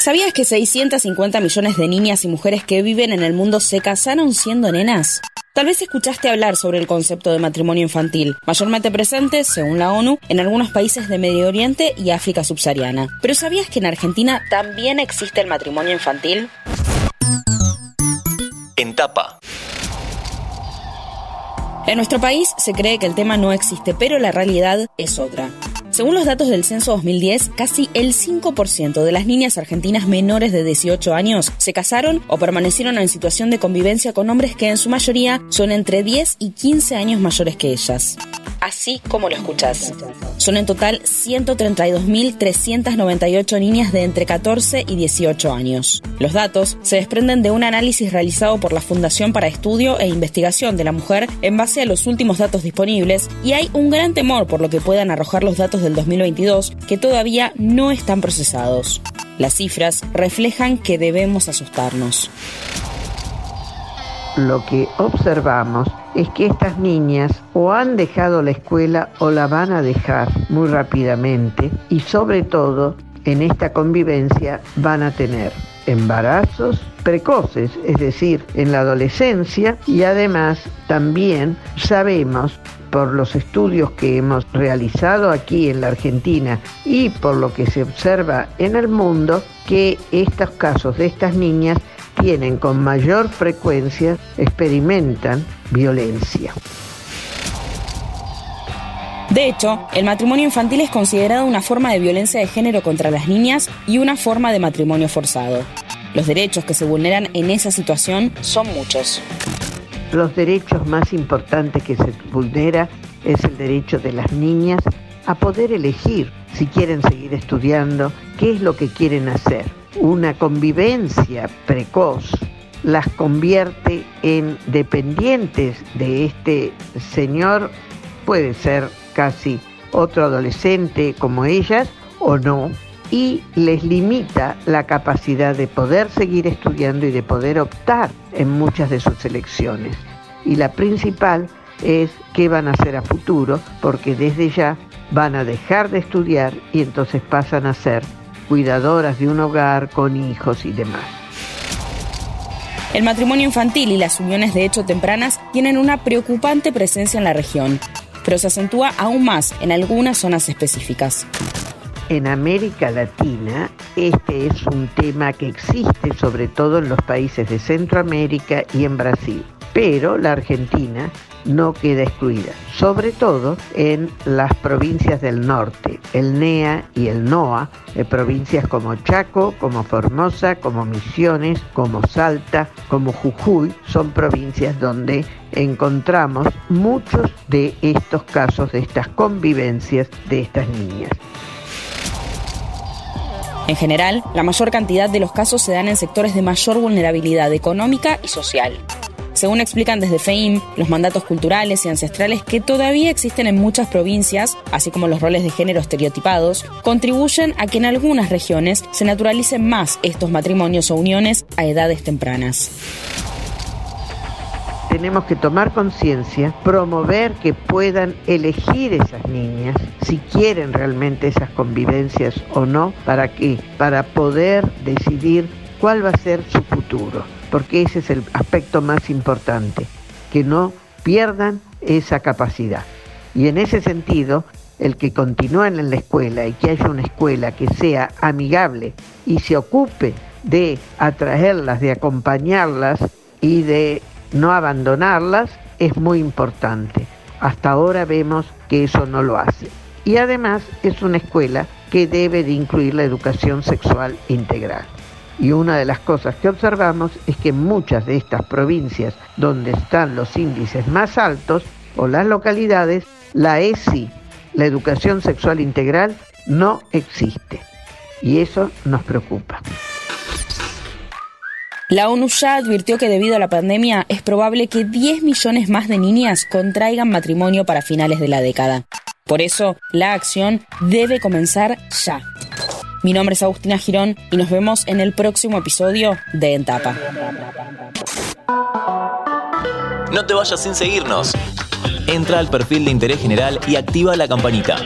¿Sabías que 650 millones de niñas y mujeres que viven en el mundo se casaron siendo nenas? Tal vez escuchaste hablar sobre el concepto de matrimonio infantil, mayormente presente, según la ONU, en algunos países de Medio Oriente y África subsahariana. Pero ¿sabías que en Argentina también existe el matrimonio infantil? En tapa. En nuestro país se cree que el tema no existe, pero la realidad es otra. Según los datos del censo 2010, casi el 5% de las niñas argentinas menores de 18 años se casaron o permanecieron en situación de convivencia con hombres que en su mayoría son entre 10 y 15 años mayores que ellas. Así como lo escuchas. Son en total 132.398 niñas de entre 14 y 18 años. Los datos se desprenden de un análisis realizado por la Fundación para Estudio e Investigación de la Mujer en base a los últimos datos disponibles y hay un gran temor por lo que puedan arrojar los datos del 2022 que todavía no están procesados. Las cifras reflejan que debemos asustarnos. Lo que observamos es que estas niñas o han dejado la escuela o la van a dejar muy rápidamente y sobre todo en esta convivencia van a tener embarazos precoces, es decir, en la adolescencia y además también sabemos por los estudios que hemos realizado aquí en la Argentina y por lo que se observa en el mundo, que estos casos de estas niñas tienen con mayor frecuencia, experimentan violencia. De hecho, el matrimonio infantil es considerado una forma de violencia de género contra las niñas y una forma de matrimonio forzado. Los derechos que se vulneran en esa situación son muchos. Los derechos más importantes que se vulnera es el derecho de las niñas a poder elegir si quieren seguir estudiando, qué es lo que quieren hacer. Una convivencia precoz las convierte en dependientes de este señor, puede ser casi otro adolescente como ellas o no, y les limita la capacidad de poder seguir estudiando y de poder optar en muchas de sus elecciones. Y la principal es qué van a hacer a futuro, porque desde ya van a dejar de estudiar y entonces pasan a ser cuidadoras de un hogar con hijos y demás. El matrimonio infantil y las uniones de hecho tempranas tienen una preocupante presencia en la región, pero se acentúa aún más en algunas zonas específicas en América Latina este es un tema que existe sobre todo en los países de Centroamérica y en Brasil, pero la Argentina no queda excluida, sobre todo en las provincias del norte, el NEA y el NOA, en provincias como Chaco, como Formosa, como Misiones, como Salta, como Jujuy, son provincias donde encontramos muchos de estos casos, de estas convivencias de estas niñas. En general, la mayor cantidad de los casos se dan en sectores de mayor vulnerabilidad económica y social. Según explican desde FEIM, los mandatos culturales y ancestrales que todavía existen en muchas provincias, así como los roles de género estereotipados, contribuyen a que en algunas regiones se naturalicen más estos matrimonios o uniones a edades tempranas. Tenemos que tomar conciencia, promover que puedan elegir esas niñas si quieren realmente esas convivencias o no, para qué, para poder decidir cuál va a ser su futuro, porque ese es el aspecto más importante, que no pierdan esa capacidad. Y en ese sentido, el que continúen en la escuela y que haya una escuela que sea amigable y se ocupe de atraerlas, de acompañarlas y de no abandonarlas es muy importante. Hasta ahora vemos que eso no lo hace. Y además es una escuela que debe de incluir la educación sexual integral. Y una de las cosas que observamos es que muchas de estas provincias donde están los índices más altos o las localidades, la ESI, la educación sexual integral, no existe. Y eso nos preocupa. La ONU ya advirtió que debido a la pandemia es probable que 10 millones más de niñas contraigan matrimonio para finales de la década. Por eso, la acción debe comenzar ya. Mi nombre es Agustina Girón y nos vemos en el próximo episodio de Entapa. No te vayas sin seguirnos. Entra al perfil de interés general y activa la campanita.